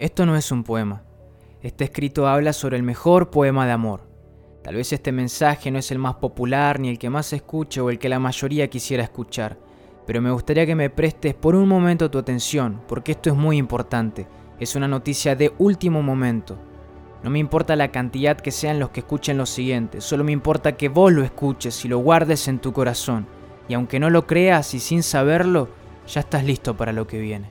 Esto no es un poema. Este escrito habla sobre el mejor poema de amor. Tal vez este mensaje no es el más popular, ni el que más se escucha o el que la mayoría quisiera escuchar, pero me gustaría que me prestes por un momento tu atención, porque esto es muy importante. Es una noticia de último momento. No me importa la cantidad que sean los que escuchen lo siguiente, solo me importa que vos lo escuches y lo guardes en tu corazón. Y aunque no lo creas y sin saberlo, ya estás listo para lo que viene.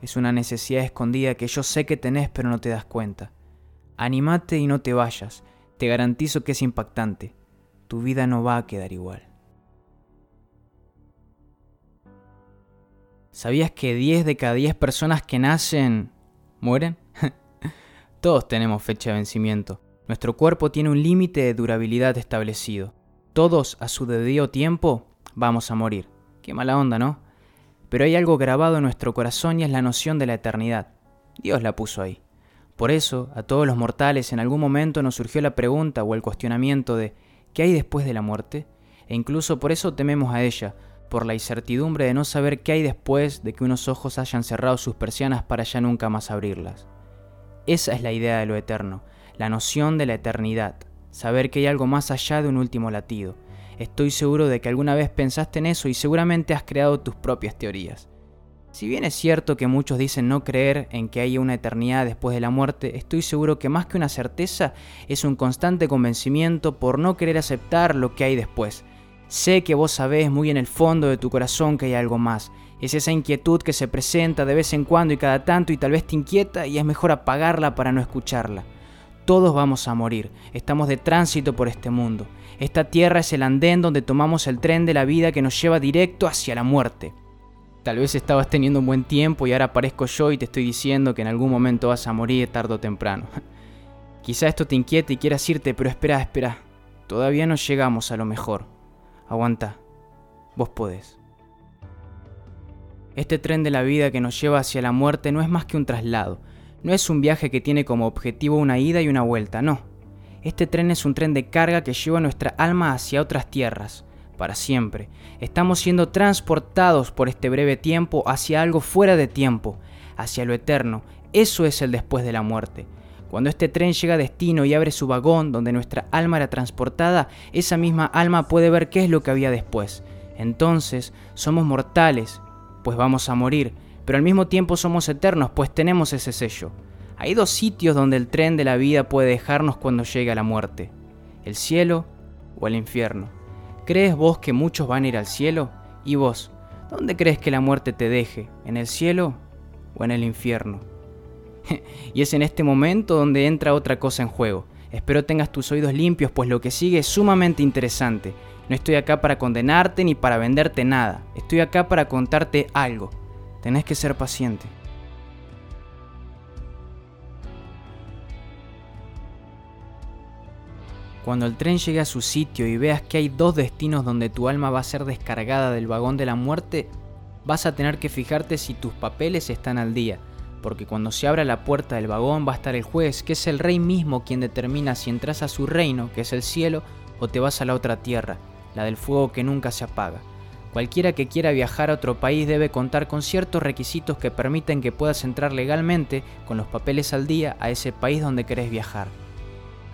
Es una necesidad escondida que yo sé que tenés pero no te das cuenta. Animate y no te vayas. Te garantizo que es impactante. Tu vida no va a quedar igual. ¿Sabías que 10 de cada 10 personas que nacen mueren? Todos tenemos fecha de vencimiento. Nuestro cuerpo tiene un límite de durabilidad establecido. Todos a su debido tiempo vamos a morir. Qué mala onda, ¿no? Pero hay algo grabado en nuestro corazón y es la noción de la eternidad. Dios la puso ahí. Por eso, a todos los mortales en algún momento nos surgió la pregunta o el cuestionamiento de ¿qué hay después de la muerte? E incluso por eso tememos a ella, por la incertidumbre de no saber qué hay después de que unos ojos hayan cerrado sus persianas para ya nunca más abrirlas. Esa es la idea de lo eterno, la noción de la eternidad, saber que hay algo más allá de un último latido, Estoy seguro de que alguna vez pensaste en eso y seguramente has creado tus propias teorías. Si bien es cierto que muchos dicen no creer en que haya una eternidad después de la muerte, estoy seguro que más que una certeza es un constante convencimiento por no querer aceptar lo que hay después. Sé que vos sabés muy en el fondo de tu corazón que hay algo más. Es esa inquietud que se presenta de vez en cuando y cada tanto y tal vez te inquieta y es mejor apagarla para no escucharla. Todos vamos a morir, estamos de tránsito por este mundo. Esta tierra es el andén donde tomamos el tren de la vida que nos lleva directo hacia la muerte. Tal vez estabas teniendo un buen tiempo y ahora aparezco yo y te estoy diciendo que en algún momento vas a morir tarde o temprano. Quizá esto te inquiete y quieras irte, pero espera, espera. Todavía no llegamos a lo mejor. Aguanta. Vos podés. Este tren de la vida que nos lleva hacia la muerte no es más que un traslado. No es un viaje que tiene como objetivo una ida y una vuelta, no este tren es un tren de carga que lleva nuestra alma hacia otras tierras, para siempre. Estamos siendo transportados por este breve tiempo hacia algo fuera de tiempo, hacia lo eterno. Eso es el después de la muerte. Cuando este tren llega a destino y abre su vagón donde nuestra alma era transportada, esa misma alma puede ver qué es lo que había después. Entonces, somos mortales, pues vamos a morir, pero al mismo tiempo somos eternos, pues tenemos ese sello. Hay dos sitios donde el tren de la vida puede dejarnos cuando llega la muerte, el cielo o el infierno. ¿Crees vos que muchos van a ir al cielo? ¿Y vos? ¿Dónde crees que la muerte te deje? ¿En el cielo o en el infierno? y es en este momento donde entra otra cosa en juego. Espero tengas tus oídos limpios, pues lo que sigue es sumamente interesante. No estoy acá para condenarte ni para venderte nada. Estoy acá para contarte algo. Tenés que ser paciente. Cuando el tren llegue a su sitio y veas que hay dos destinos donde tu alma va a ser descargada del vagón de la muerte, vas a tener que fijarte si tus papeles están al día, porque cuando se abra la puerta del vagón va a estar el juez, que es el rey mismo quien determina si entras a su reino, que es el cielo, o te vas a la otra tierra, la del fuego que nunca se apaga. Cualquiera que quiera viajar a otro país debe contar con ciertos requisitos que permiten que puedas entrar legalmente, con los papeles al día, a ese país donde querés viajar.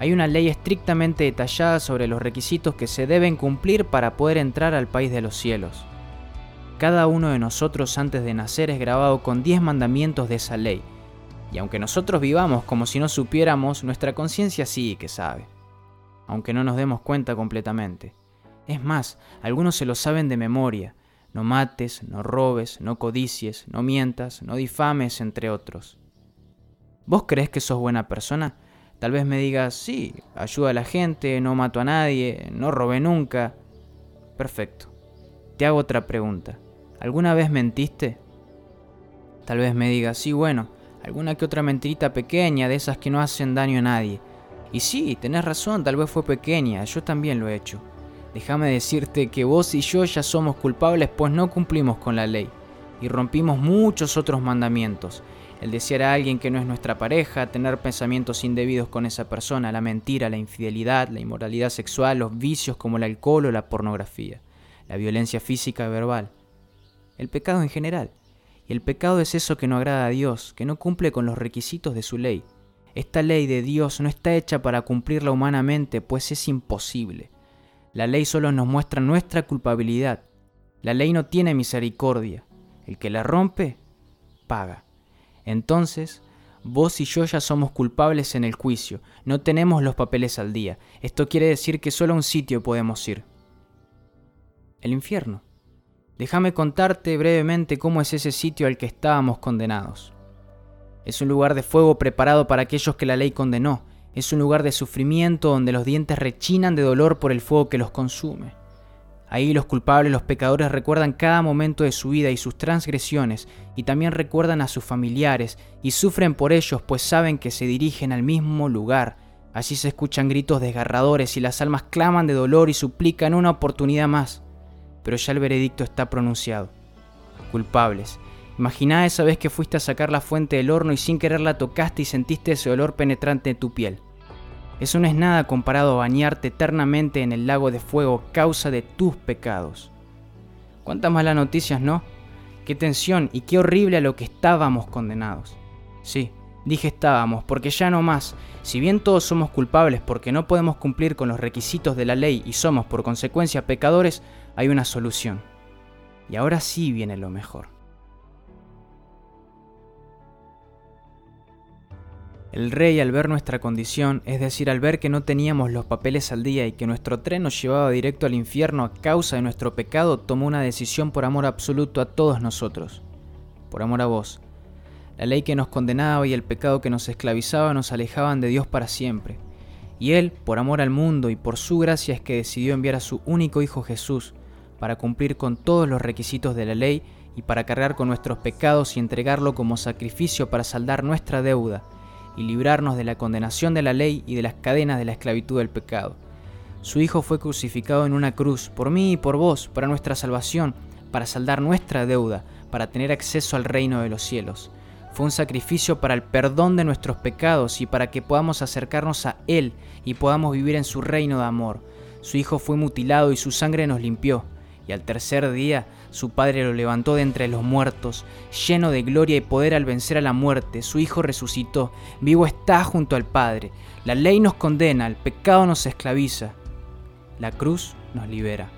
Hay una ley estrictamente detallada sobre los requisitos que se deben cumplir para poder entrar al país de los cielos. Cada uno de nosotros antes de nacer es grabado con 10 mandamientos de esa ley, y aunque nosotros vivamos como si no supiéramos, nuestra conciencia sí que sabe, aunque no nos demos cuenta completamente. Es más, algunos se lo saben de memoria, no mates, no robes, no codicies, no mientas, no difames, entre otros. ¿Vos crees que sos buena persona? Tal vez me digas, sí, ayuda a la gente, no mato a nadie, no robé nunca. Perfecto. Te hago otra pregunta. ¿Alguna vez mentiste? Tal vez me digas, sí, bueno, alguna que otra mentirita pequeña, de esas que no hacen daño a nadie. Y sí, tenés razón, tal vez fue pequeña, yo también lo he hecho. Déjame decirte que vos y yo ya somos culpables pues no cumplimos con la ley y rompimos muchos otros mandamientos. el desear a alguien que no es nuestra pareja, tener pensamientos indebidos con esa persona, la mentira, la infidelidad, la inmoralidad sexual, los vicios como el alcohol o la pornografía, la violencia física y verbal, el pecado en general. Y el pecado es eso que no agrada a Dios, que no cumple con los requisitos de su ley. Esta ley de Dios no está hecha para cumplirla humanamente, pues es imposible. La ley solo nos muestra nuestra culpabilidad. La ley no tiene misericordia. El que la rompe, paga. Entonces, vos y yo ya somos culpables en el juicio, no tenemos los papeles al día. Esto quiere decir que solo a un sitio podemos ir. El infierno. Déjame contarte brevemente cómo es ese sitio al que estábamos condenados. Es un lugar de fuego preparado para aquellos que la ley condenó. Es un lugar de sufrimiento donde los dientes rechinan de dolor por el fuego que los consume. Ahí los culpables, los pecadores recuerdan cada momento de su vida y sus transgresiones, y también recuerdan a sus familiares, y sufren por ellos, pues saben que se dirigen al mismo lugar. Allí se escuchan gritos desgarradores y las almas claman de dolor y suplican una oportunidad más. Pero ya el veredicto está pronunciado. Culpables. Imaginá esa vez que fuiste a sacar la fuente del horno y sin querer la tocaste y sentiste ese olor penetrante en tu piel. Eso no es nada comparado a bañarte eternamente en el lago de fuego causa de tus pecados. ¿Cuántas malas noticias, no? Qué tensión y qué horrible a lo que estábamos condenados. Sí, dije estábamos, porque ya no más. Si bien todos somos culpables porque no podemos cumplir con los requisitos de la ley y somos por consecuencia pecadores, hay una solución. Y ahora sí viene lo mejor. El rey al ver nuestra condición, es decir, al ver que no teníamos los papeles al día y que nuestro tren nos llevaba directo al infierno a causa de nuestro pecado, tomó una decisión por amor absoluto a todos nosotros, por amor a vos. La ley que nos condenaba y el pecado que nos esclavizaba nos alejaban de Dios para siempre. Y Él, por amor al mundo y por su gracia, es que decidió enviar a su único Hijo Jesús para cumplir con todos los requisitos de la ley y para cargar con nuestros pecados y entregarlo como sacrificio para saldar nuestra deuda y librarnos de la condenación de la ley y de las cadenas de la esclavitud del pecado. Su Hijo fue crucificado en una cruz, por mí y por vos, para nuestra salvación, para saldar nuestra deuda, para tener acceso al reino de los cielos. Fue un sacrificio para el perdón de nuestros pecados y para que podamos acercarnos a Él y podamos vivir en su reino de amor. Su Hijo fue mutilado y su sangre nos limpió y al tercer día su padre lo levantó de entre los muertos, lleno de gloria y poder al vencer a la muerte. Su Hijo resucitó, vivo está junto al Padre. La ley nos condena, el pecado nos esclaviza. La cruz nos libera.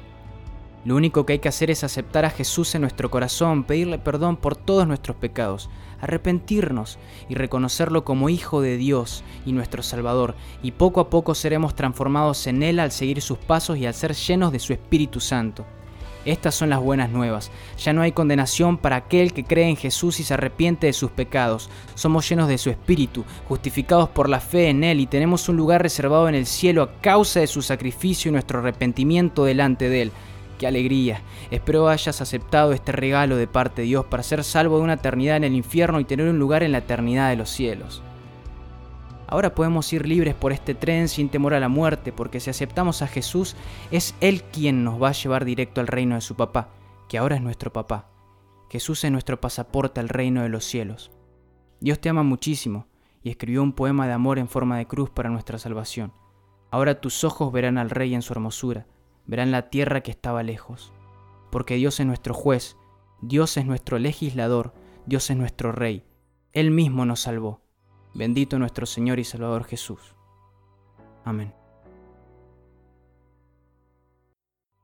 Lo único que hay que hacer es aceptar a Jesús en nuestro corazón, pedirle perdón por todos nuestros pecados, arrepentirnos y reconocerlo como Hijo de Dios y nuestro Salvador, y poco a poco seremos transformados en Él al seguir sus pasos y al ser llenos de su Espíritu Santo. Estas son las buenas nuevas. Ya no hay condenación para aquel que cree en Jesús y se arrepiente de sus pecados. Somos llenos de su Espíritu, justificados por la fe en Él y tenemos un lugar reservado en el cielo a causa de su sacrificio y nuestro arrepentimiento delante de Él. ¡Qué alegría! Espero hayas aceptado este regalo de parte de Dios para ser salvo de una eternidad en el infierno y tener un lugar en la eternidad de los cielos. Ahora podemos ir libres por este tren sin temor a la muerte, porque si aceptamos a Jesús, es Él quien nos va a llevar directo al reino de su papá, que ahora es nuestro papá. Jesús es nuestro pasaporte al reino de los cielos. Dios te ama muchísimo y escribió un poema de amor en forma de cruz para nuestra salvación. Ahora tus ojos verán al Rey en su hermosura, verán la tierra que estaba lejos. Porque Dios es nuestro juez, Dios es nuestro legislador, Dios es nuestro Rey. Él mismo nos salvó Bendito nuestro Señor y Salvador Jesús. Amén.